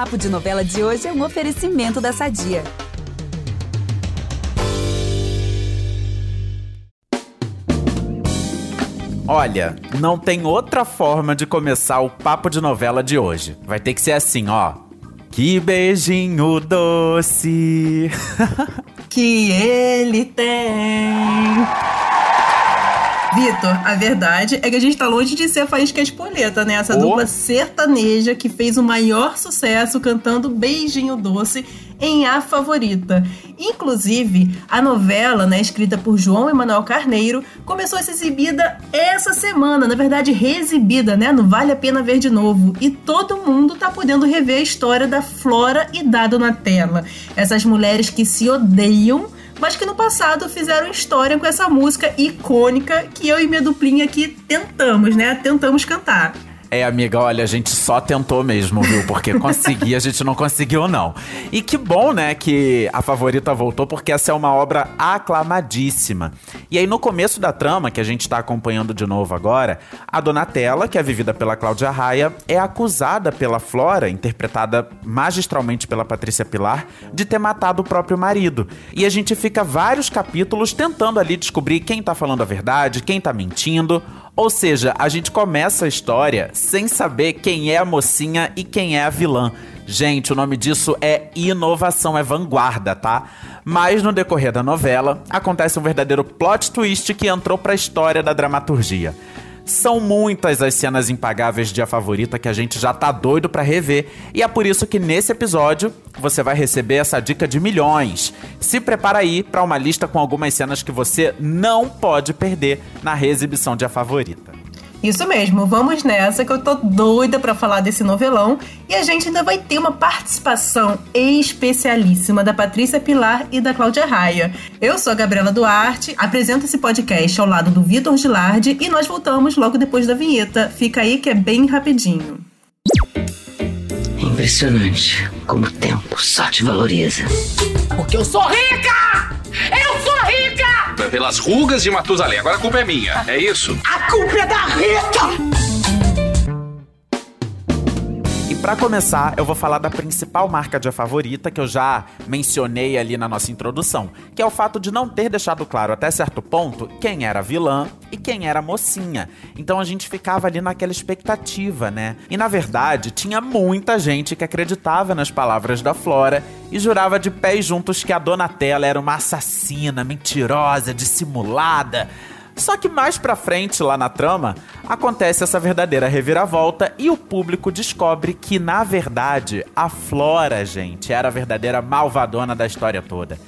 Papo de Novela de hoje é um oferecimento da Sadia. Olha, não tem outra forma de começar o papo de novela de hoje. Vai ter que ser assim, ó. Que beijinho doce. que ele tem. Vitor, a verdade é que a gente tá longe de ser a Faísca Espoleta, né? Essa oh. dupla sertaneja que fez o maior sucesso cantando Beijinho Doce em A Favorita. Inclusive, a novela, né, escrita por João Emanuel Carneiro, começou a ser exibida essa semana, na verdade, reexibida, né? Não vale a pena ver de novo. E todo mundo tá podendo rever a história da Flora e da Donatella. Essas mulheres que se odeiam mas que no passado fizeram história com essa música icônica que eu e minha duplinha aqui tentamos, né? Tentamos cantar. É, amiga, olha, a gente só tentou mesmo, viu? Porque conseguir, a gente não conseguiu, não. E que bom, né, que a favorita voltou, porque essa é uma obra aclamadíssima. E aí, no começo da trama, que a gente tá acompanhando de novo agora, a Donatella, que é vivida pela Cláudia Raia, é acusada pela Flora, interpretada magistralmente pela Patrícia Pilar, de ter matado o próprio marido. E a gente fica vários capítulos tentando ali descobrir quem tá falando a verdade, quem tá mentindo. Ou seja, a gente começa a história sem saber quem é a mocinha e quem é a vilã. Gente, o nome disso é inovação, é vanguarda, tá? Mas no decorrer da novela, acontece um verdadeiro plot twist que entrou pra história da dramaturgia. São muitas as cenas impagáveis de A Favorita que a gente já tá doido para rever, e é por isso que nesse episódio você vai receber essa dica de milhões. Se prepara aí para uma lista com algumas cenas que você não pode perder na reexibição de A Favorita. Isso mesmo, vamos nessa que eu tô doida para falar desse novelão e a gente ainda vai ter uma participação especialíssima da Patrícia Pilar e da Cláudia Raia. Eu sou a Gabriela Duarte, apresento esse podcast ao lado do Vitor Gilardi e nós voltamos logo depois da vinheta. Fica aí que é bem rapidinho. Impressionante como o tempo só te valoriza. Porque eu sou rica! Eu sou rica! Pelas rugas de Matusalém. Agora a culpa é minha, é isso? A culpa é da Rita! Para começar, eu vou falar da principal marca de a favorita que eu já mencionei ali na nossa introdução, que é o fato de não ter deixado claro até certo ponto quem era vilã e quem era mocinha. Então a gente ficava ali naquela expectativa, né? E na verdade, tinha muita gente que acreditava nas palavras da Flora e jurava de pés juntos que a Donatella era uma assassina, mentirosa, dissimulada. Só que mais pra frente, lá na trama, acontece essa verdadeira reviravolta e o público descobre que, na verdade, a Flora, gente, era a verdadeira malvadona da história toda.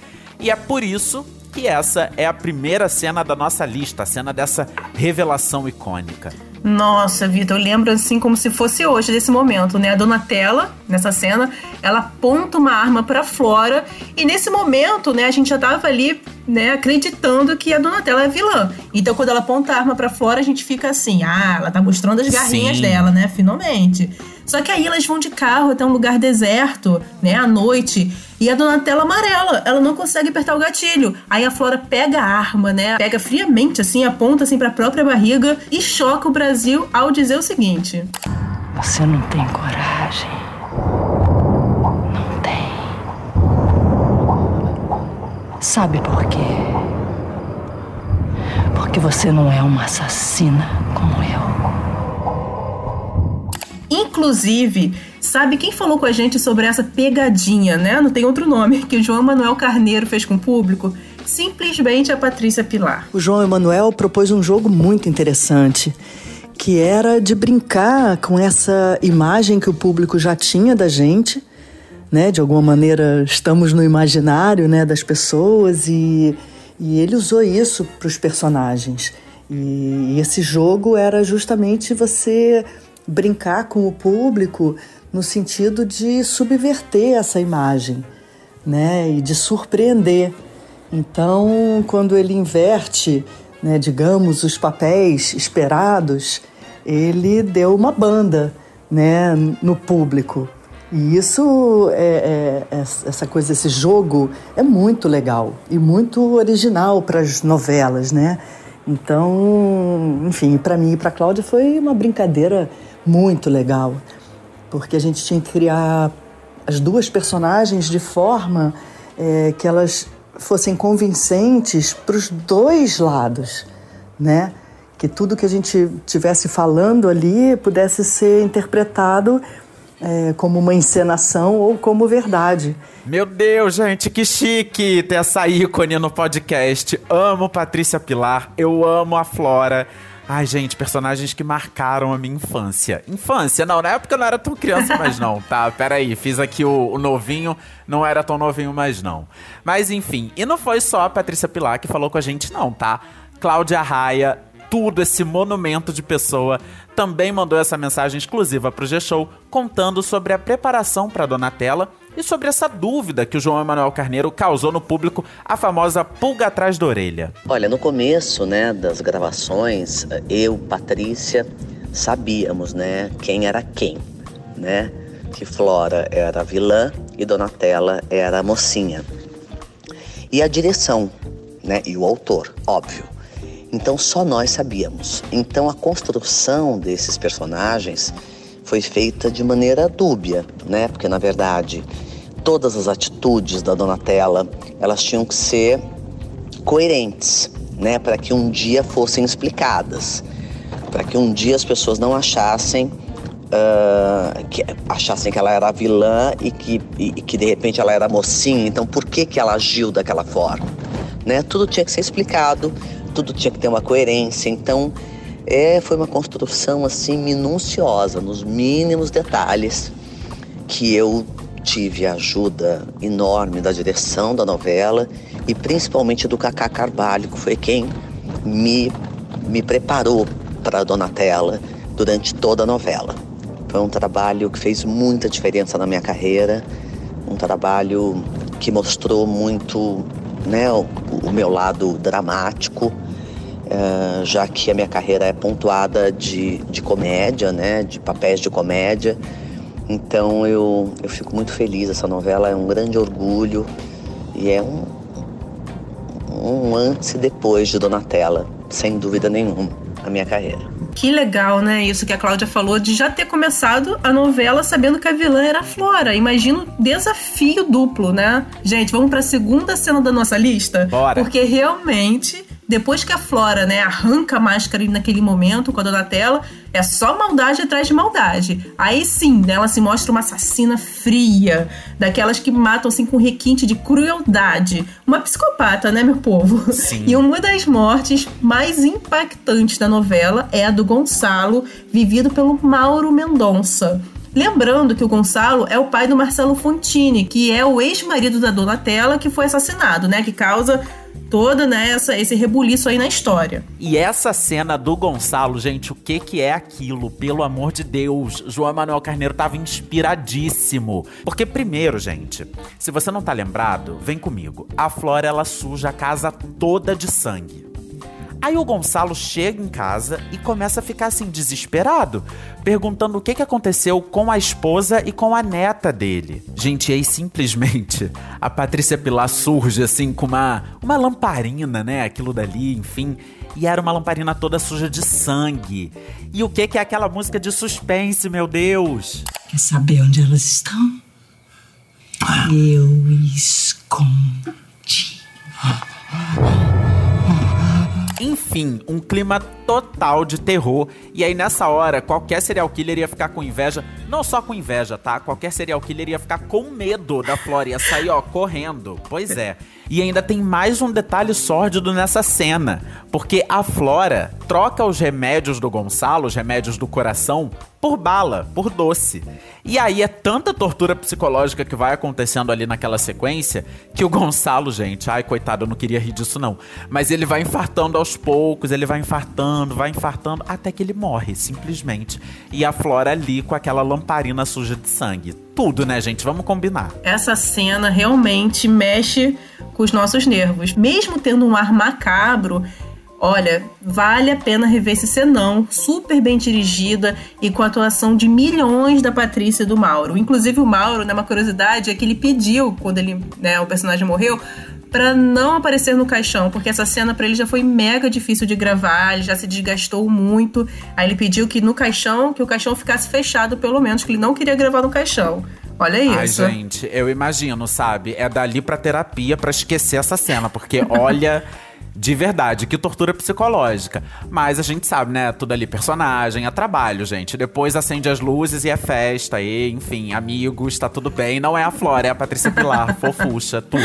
E é por isso que essa é a primeira cena da nossa lista, a cena dessa revelação icônica. Nossa, Vitor, eu lembro assim como se fosse hoje desse momento, né? A Donatella, nessa cena, ela aponta uma arma para Flora e nesse momento, né, a gente já tava ali, né, acreditando que a Donatella é vilã. Então, quando ela aponta a arma para Flora, a gente fica assim: "Ah, ela tá mostrando as garrinhas Sim. dela, né, finalmente". Só que aí elas vão de carro até um lugar deserto, né, à noite, e a Donatella amarela, ela não consegue apertar o gatilho. Aí a Flora pega a arma, né, pega friamente assim, aponta assim para a própria barriga e choca o Brasil ao dizer o seguinte: Você não tem coragem. Não tem. Sabe por quê? Porque você não é uma assassina como eu. Inclusive, sabe quem falou com a gente sobre essa pegadinha, né? Não tem outro nome, que o João Manuel Carneiro fez com o público? Simplesmente a Patrícia Pilar. O João Emanuel propôs um jogo muito interessante, que era de brincar com essa imagem que o público já tinha da gente, né? De alguma maneira estamos no imaginário, né, das pessoas e, e ele usou isso para os personagens. E esse jogo era justamente você brincar com o público no sentido de subverter essa imagem, né, e de surpreender. Então, quando ele inverte, né, digamos, os papéis esperados, ele deu uma banda, né, no público. E isso, é, é, é essa coisa, esse jogo é muito legal e muito original para as novelas, né? Então, enfim, para mim e para Cláudia foi uma brincadeira muito legal, porque a gente tinha que criar as duas personagens de forma é, que elas fossem convincentes para os dois lados, né? Que tudo que a gente tivesse falando ali pudesse ser interpretado é, como uma encenação ou como verdade. Meu Deus, gente, que chique ter essa ícone no podcast. Amo Patrícia Pilar, eu amo a Flora. Ai, gente, personagens que marcaram a minha infância. Infância, não, na época eu não era tão criança mais não, tá? Peraí, fiz aqui o, o, novinho, não era tão novinho mais não. Mas enfim, e não foi só a Patrícia Pilar que falou com a gente não, tá? Cláudia Raia, tudo, esse monumento de pessoa, também mandou essa mensagem exclusiva pro G-Show, contando sobre a preparação para Donatella e sobre essa dúvida que o João Emanuel Carneiro causou no público, a famosa pulga atrás da orelha. Olha, no começo, né, das gravações, eu, Patrícia, sabíamos, né, quem era quem, né? Que Flora era a vilã e Donatella era a mocinha. E a direção, né, e o autor, óbvio. Então só nós sabíamos. Então a construção desses personagens foi feita de maneira dúbia, né? Porque na verdade todas as atitudes da Donatella elas tinham que ser coerentes, né? Para que um dia fossem explicadas, para que um dia as pessoas não achassem uh, que achassem que ela era vilã e que, e que de repente ela era mocinha. Então por que que ela agiu daquela forma? Né? Tudo tinha que ser explicado, tudo tinha que ter uma coerência. Então é, foi uma construção assim minuciosa, nos mínimos detalhes, que eu tive a ajuda enorme da direção da novela e principalmente do Cacá Carvalho, que foi quem me, me preparou para Donatella durante toda a novela. Foi um trabalho que fez muita diferença na minha carreira, um trabalho que mostrou muito né, o, o meu lado dramático, é, já que a minha carreira é pontuada de, de comédia, né, de papéis de comédia. Então eu, eu fico muito feliz. Essa novela é um grande orgulho e é um, um antes e depois de Donatella, sem dúvida nenhuma, a minha carreira. Que legal, né? Isso que a Cláudia falou de já ter começado a novela sabendo que a vilã era a Flora. Imagina o desafio duplo, né? Gente, vamos para a segunda cena da nossa lista? Bora. Porque realmente depois que a Flora, né, arranca a máscara naquele momento com a Donatella, é só maldade atrás de maldade. Aí sim, né, ela se mostra uma assassina fria, daquelas que matam assim com requinte de crueldade. Uma psicopata, né, meu povo? Sim. E uma das mortes mais impactantes da novela é a do Gonçalo, vivido pelo Mauro Mendonça. Lembrando que o Gonçalo é o pai do Marcelo Fontini, que é o ex-marido da Donatella que foi assassinado, né? Que causa toda né, essa, esse rebuliço aí na história. E essa cena do Gonçalo, gente, o que que é aquilo? Pelo amor de Deus, João Emanuel Carneiro tava inspiradíssimo. Porque primeiro, gente, se você não tá lembrado, vem comigo. A Flora ela suja a casa toda de sangue. Aí o Gonçalo chega em casa e começa a ficar assim desesperado, perguntando o que, que aconteceu com a esposa e com a neta dele. Gente, e aí simplesmente a Patrícia Pilar surge assim com uma, uma lamparina, né? Aquilo dali, enfim. E era uma lamparina toda suja de sangue. E o que, que é aquela música de suspense, meu Deus? Quer saber onde elas estão? Eu escondi. Enfim, um clima total de terror. E aí, nessa hora, qualquer serial killer ia ficar com inveja. Não só com inveja, tá? Qualquer serial killer ia ficar com medo da Flora. Ia sair, ó, correndo. Pois é. E ainda tem mais um detalhe sórdido nessa cena. Porque a Flora troca os remédios do Gonçalo, os remédios do coração, por bala, por doce. E aí é tanta tortura psicológica que vai acontecendo ali naquela sequência que o Gonçalo, gente, ai coitado, eu não queria rir disso não, mas ele vai infartando aos poucos, ele vai infartando, vai infartando até que ele morre, simplesmente. E a Flora ali com aquela lamparina suja de sangue. Tudo, né, gente? Vamos combinar. Essa cena realmente mexe com os nossos nervos. Mesmo tendo um ar macabro, Olha, vale a pena rever esse cenão, super bem dirigida e com a atuação de milhões da Patrícia e do Mauro. Inclusive o Mauro, né, uma curiosidade, é que ele pediu, quando ele, né, o personagem morreu, para não aparecer no caixão, porque essa cena para ele já foi mega difícil de gravar, ele já se desgastou muito. Aí ele pediu que no caixão, que o caixão ficasse fechado pelo menos, que ele não queria gravar no caixão. Olha isso. Ai, gente, eu imagino, sabe? É dali pra terapia pra esquecer essa cena, porque olha. De verdade, que tortura psicológica. Mas a gente sabe, né? Tudo ali, personagem, é trabalho, gente. Depois acende as luzes e é festa, e, enfim, amigos, tá tudo bem. Não é a Flora, é a Patrícia Pilar, fofucha, tudo.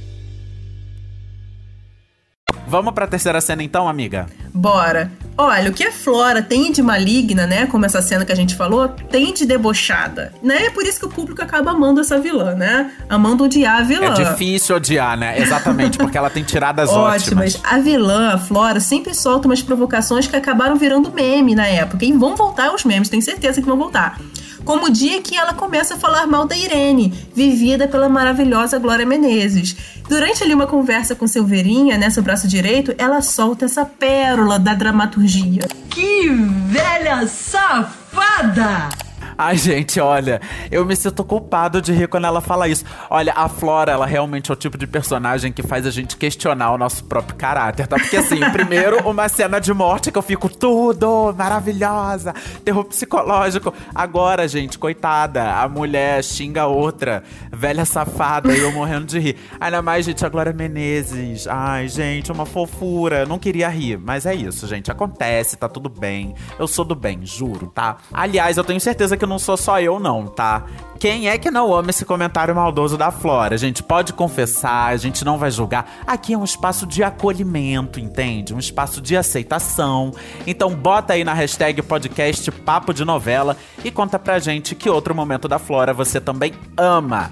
Vamos pra terceira cena então, amiga? Bora. Olha, o que a Flora tem de maligna, né? Como essa cena que a gente falou, tem de debochada. Né? É por isso que o público acaba amando essa vilã, né? Amando odiar a vilã. É difícil odiar, né? Exatamente, porque ela tem tiradas ótimas. ótimas. A vilã, a Flora, sempre solta umas provocações que acabaram virando meme na época. E vão voltar os memes, tenho certeza que vão voltar como o dia que ela começa a falar mal da Irene, vivida pela maravilhosa Glória Menezes. Durante ali uma conversa com Silveirinha, né, seu braço direito, ela solta essa pérola da dramaturgia. Que velha safada! Ai, gente, olha, eu me sinto culpado de rir quando ela fala isso. Olha, a Flora, ela realmente é o tipo de personagem que faz a gente questionar o nosso próprio caráter, tá? Porque assim, primeiro, uma cena de morte que eu fico tudo maravilhosa, terror psicológico. Agora, gente, coitada, a mulher xinga outra, velha safada, e eu morrendo de rir. Ainda mais, gente, a Glória Menezes. Ai, gente, uma fofura. Não queria rir, mas é isso, gente. Acontece, tá tudo bem. Eu sou do bem, juro, tá? Aliás, eu tenho certeza que não sou só eu, não, tá? Quem é que não ama esse comentário maldoso da Flora? A gente pode confessar, a gente não vai julgar. Aqui é um espaço de acolhimento, entende? Um espaço de aceitação. Então bota aí na hashtag podcast Papo de Novela e conta pra gente que outro momento da Flora você também ama.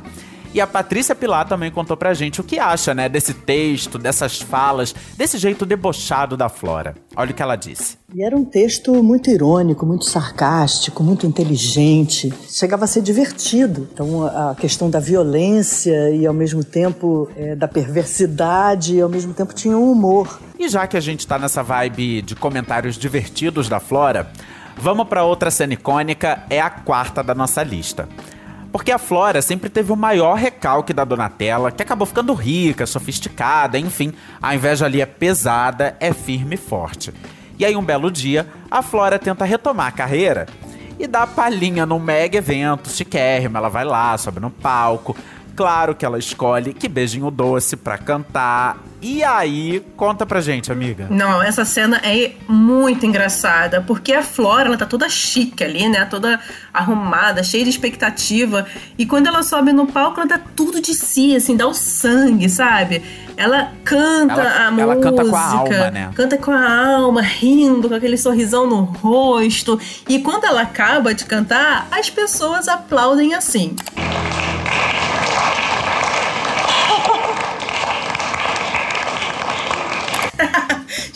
E a Patrícia Pilar também contou pra gente o que acha, né, desse texto, dessas falas, desse jeito debochado da Flora. Olha o que ela disse. E era um texto muito irônico, muito sarcástico, muito inteligente. Chegava a ser divertido. Então, a questão da violência e, ao mesmo tempo, é, da perversidade, e, ao mesmo tempo, tinha um humor. E já que a gente tá nessa vibe de comentários divertidos da Flora, vamos para outra cena icônica, é a quarta da nossa lista. Porque a Flora sempre teve o maior recalque da Donatella, que acabou ficando rica, sofisticada, enfim. A inveja ali é pesada, é firme e forte. E aí, um belo dia, a Flora tenta retomar a carreira e dá palhinha num mega evento chiquérrimo. Ela vai lá, sobe no palco, claro que ela escolhe que beijinho doce pra cantar. E aí, conta pra gente, amiga. Não, essa cena é muito engraçada, porque a Flora, ela tá toda chique ali, né? Toda arrumada, cheia de expectativa. E quando ela sobe no palco, ela dá tudo de si, assim, dá o sangue, sabe? Ela canta ela, a ela música. canta com a alma, né? Canta com a alma, rindo, com aquele sorrisão no rosto. E quando ela acaba de cantar, as pessoas aplaudem assim.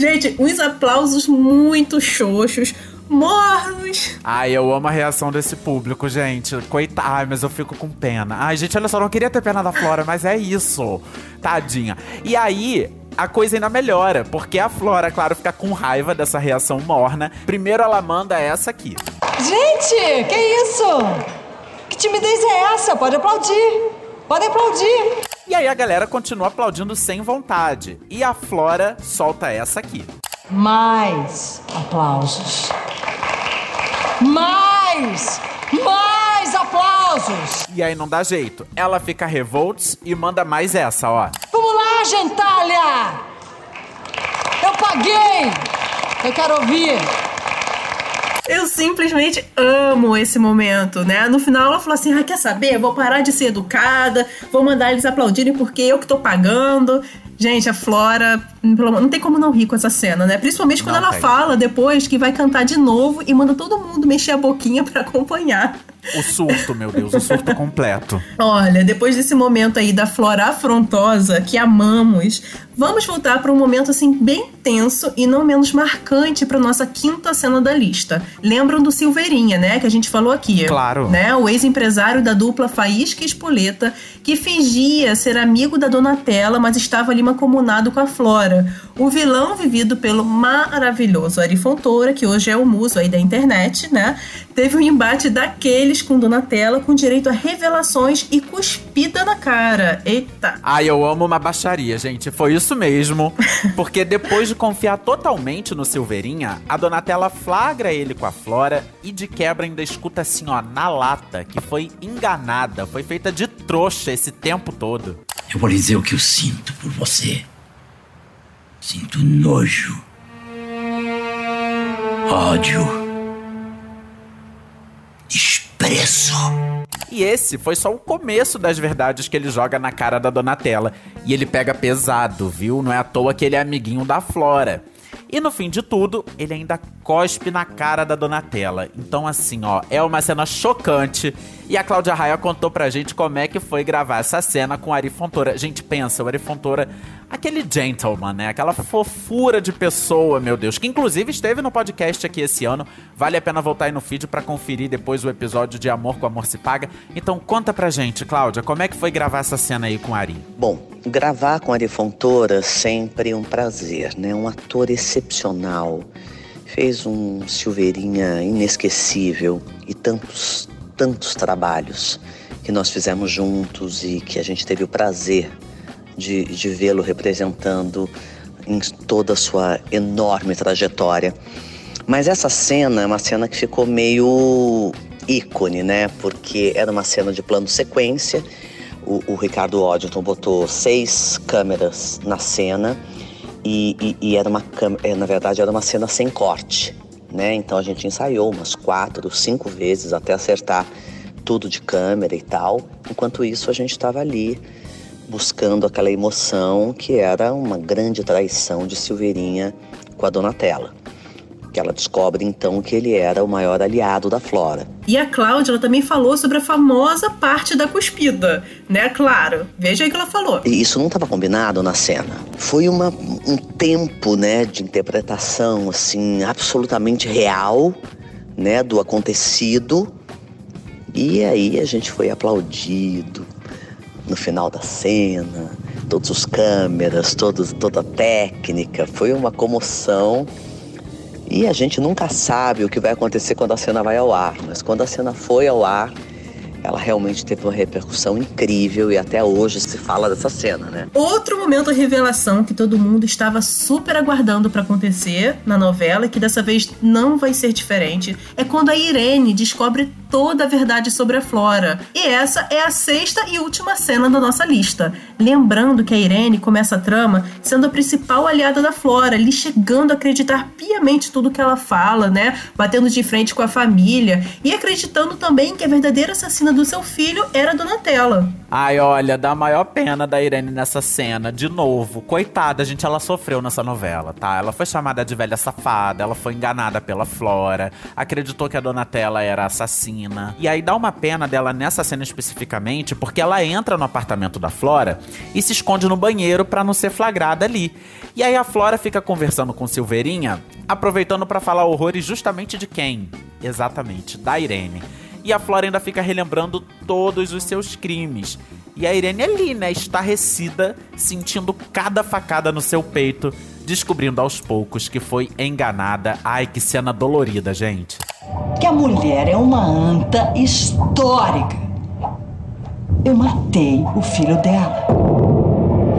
Gente, uns aplausos muito xoxos, mornos. Ai, eu amo a reação desse público, gente. Coitado, ai, mas eu fico com pena. Ai, gente, olha só, não queria ter pena da Flora, mas é isso. Tadinha. E aí, a coisa ainda melhora, porque a Flora, claro, fica com raiva dessa reação morna. Primeiro ela manda essa aqui. Gente, que isso? Que timidez é essa? Pode aplaudir. Pode aplaudir. E aí a galera continua aplaudindo sem vontade. E a Flora solta essa aqui. Mais aplausos. Mais! Mais aplausos! E aí não dá jeito. Ela fica revolts e manda mais essa, ó. Vamos lá, gentalha! Eu paguei! Eu quero ouvir! Eu simplesmente amo esse momento, né? No final ela falou assim: ah, quer saber? Vou parar de ser educada, vou mandar eles aplaudirem porque eu que tô pagando. Gente, a Flora Não tem como não rir com essa cena, né? Principalmente quando não ela fala depois que vai cantar de novo e manda todo mundo mexer a boquinha para acompanhar. O surto, meu Deus, o surto completo. Olha, depois desse momento aí da flora afrontosa que amamos, vamos voltar para um momento assim bem tenso e não menos marcante para nossa quinta cena da lista. Lembram do Silveirinha, né, que a gente falou aqui? Claro. Né, o ex-empresário da dupla Faísca e Espoleta, que fingia ser amigo da Donatella, mas estava ali mancomunado com a Flora. O vilão vivido pelo maravilhoso Ari Fontoura, que hoje é o muso aí da internet, né? Teve um embate daqueles com Donatella com direito a revelações e cuspida na cara. Eita! Ai, eu amo uma baixaria, gente. Foi isso mesmo. Porque depois de confiar totalmente no Silveirinha, a Donatella flagra ele com a Flora e de quebra ainda escuta assim, ó, na lata, que foi enganada, foi feita de trouxa esse tempo todo. Eu vou lhe dizer o que eu sinto por você. Sinto nojo, ódio, desprezo. E esse foi só o começo das verdades que ele joga na cara da Donatella. E ele pega pesado, viu? Não é à toa que ele é amiguinho da Flora. E no fim de tudo, ele ainda cospe na cara da Donatella. Então, assim, ó, é uma cena chocante. E a Cláudia Raia contou pra gente como é que foi gravar essa cena com o Ari Fontoura. Gente, pensa, o Ari Fontoura, aquele gentleman, né? Aquela fofura de pessoa, meu Deus. Que inclusive esteve no podcast aqui esse ano. Vale a pena voltar aí no feed para conferir depois o episódio de Amor com Amor se Paga. Então conta pra gente, Cláudia, como é que foi gravar essa cena aí com o Ari? Bom, gravar com o Ari Fontoura sempre um prazer, né? Um ator excepcional fez um Silveirinha inesquecível e tantos, tantos trabalhos que nós fizemos juntos e que a gente teve o prazer de, de vê-lo representando em toda a sua enorme trajetória. Mas essa cena é uma cena que ficou meio ícone, né? Porque era uma cena de plano sequência. O, o Ricardo Oddington botou seis câmeras na cena e, e, e era uma é, na verdade era uma cena sem corte, né? Então a gente ensaiou umas quatro, cinco vezes até acertar tudo de câmera e tal. Enquanto isso a gente estava ali buscando aquela emoção que era uma grande traição de Silveirinha com a Donatella que ela descobre então que ele era o maior aliado da Flora. E a Cláudia ela também falou sobre a famosa parte da cuspida, né, claro. Veja aí que ela falou. E isso não estava combinado na cena. Foi uma, um tempo, né, de interpretação assim absolutamente real, né, do acontecido. E aí a gente foi aplaudido no final da cena, todos os câmeras, todos, toda a técnica, foi uma comoção e a gente nunca sabe o que vai acontecer quando a cena vai ao ar, mas quando a cena foi ao ar, ela realmente teve uma repercussão incrível e até hoje se fala dessa cena, né? Outro momento de revelação que todo mundo estava super aguardando para acontecer na novela, e que dessa vez não vai ser diferente, é quando a Irene descobre toda a verdade sobre a Flora. E essa é a sexta e última cena da nossa lista. Lembrando que a Irene começa a trama sendo a principal aliada da Flora, lhe chegando a acreditar piamente tudo que ela fala, né? Batendo de frente com a família e acreditando também que a verdadeira assassina do seu filho era Donatella. Ai, olha, dá a maior pena da Irene nessa cena. De novo, coitada, gente, ela sofreu nessa novela, tá? Ela foi chamada de velha safada, ela foi enganada pela Flora, acreditou que a Donatella era assassina e aí dá uma pena dela nessa cena especificamente, porque ela entra no apartamento da Flora e se esconde no banheiro para não ser flagrada ali. E aí a Flora fica conversando com Silveirinha, aproveitando para falar horrores justamente de quem? Exatamente, da Irene. E a Flora ainda fica relembrando todos os seus crimes. E a Irene ali, né, estarrecida, sentindo cada facada no seu peito, descobrindo aos poucos que foi enganada. Ai, que cena dolorida, gente que a mulher é uma anta histórica. Eu matei o filho dela.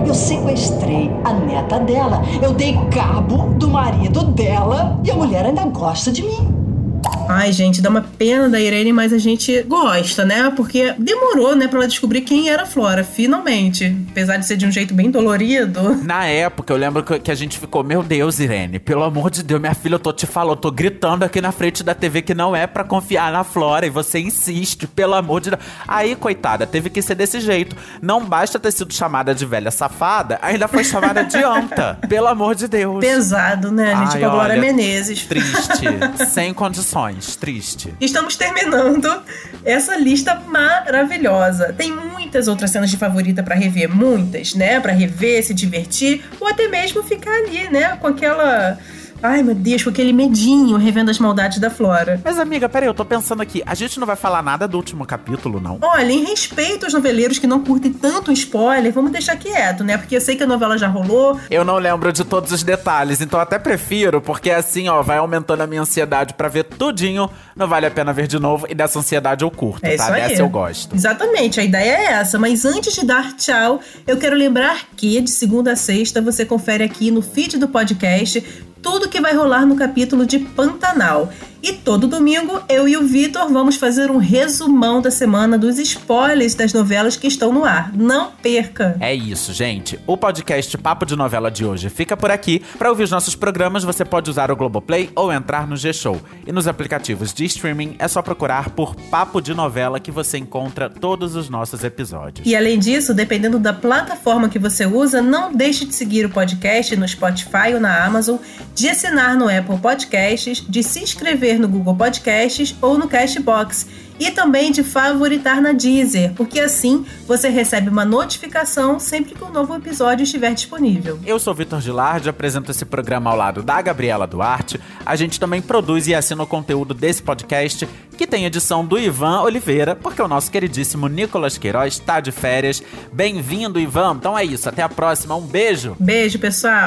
Eu sequestrei a neta dela. Eu dei cabo do marido dela e a mulher ainda gosta de mim. Ai, gente, dá uma pena da Irene, mas a gente gosta, né? Porque demorou, né, pra ela descobrir quem era a Flora, finalmente. Apesar de ser de um jeito bem dolorido. Na época, eu lembro que a gente ficou, meu Deus, Irene, pelo amor de Deus, minha filha, eu tô te falando, eu tô gritando aqui na frente da TV que não é para confiar na Flora e você insiste, pelo amor de Deus. Aí, coitada, teve que ser desse jeito. Não basta ter sido chamada de velha safada, ainda foi chamada de anta. pelo amor de Deus. Pesado, né? A gente Ai, tipo a Glória Menezes. Triste. sem condições. Triste. Estamos terminando essa lista maravilhosa. Tem muitas outras cenas de favorita para rever, muitas, né? Para rever, se divertir ou até mesmo ficar ali, né? Com aquela Ai, meu Deus, com aquele medinho revendo as maldades da Flora. Mas, amiga, peraí, eu tô pensando aqui. A gente não vai falar nada do último capítulo, não? Olha, em respeito aos noveleiros que não curtem tanto spoiler, vamos deixar quieto, né? Porque eu sei que a novela já rolou. Eu não lembro de todos os detalhes, então até prefiro, porque assim, ó, vai aumentando a minha ansiedade para ver tudinho. Não vale a pena ver de novo. E dessa ansiedade eu curto, é tá? Dessa eu gosto. Exatamente, a ideia é essa. Mas antes de dar tchau, eu quero lembrar que de segunda a sexta você confere aqui no feed do podcast tudo que vai rolar no capítulo de Pantanal. E todo domingo, eu e o Vitor vamos fazer um resumão da semana dos spoilers das novelas que estão no ar. Não perca! É isso, gente. O podcast Papo de Novela de hoje fica por aqui. Para ouvir os nossos programas, você pode usar o Globoplay ou entrar no G-Show. E nos aplicativos de streaming é só procurar por Papo de Novela que você encontra todos os nossos episódios. E além disso, dependendo da plataforma que você usa, não deixe de seguir o podcast no Spotify ou na Amazon, de assinar no Apple Podcasts, de se inscrever no Google Podcasts ou no Cashbox e também de favoritar na Deezer, porque assim você recebe uma notificação sempre que um novo episódio estiver disponível. Eu sou Vitor Gilardi, apresento esse programa ao lado da Gabriela Duarte. A gente também produz e assina o conteúdo desse podcast, que tem edição do Ivan Oliveira, porque o nosso queridíssimo Nicolas Queiroz está de férias. Bem-vindo, Ivan. Então é isso, até a próxima. Um beijo. Beijo, pessoal.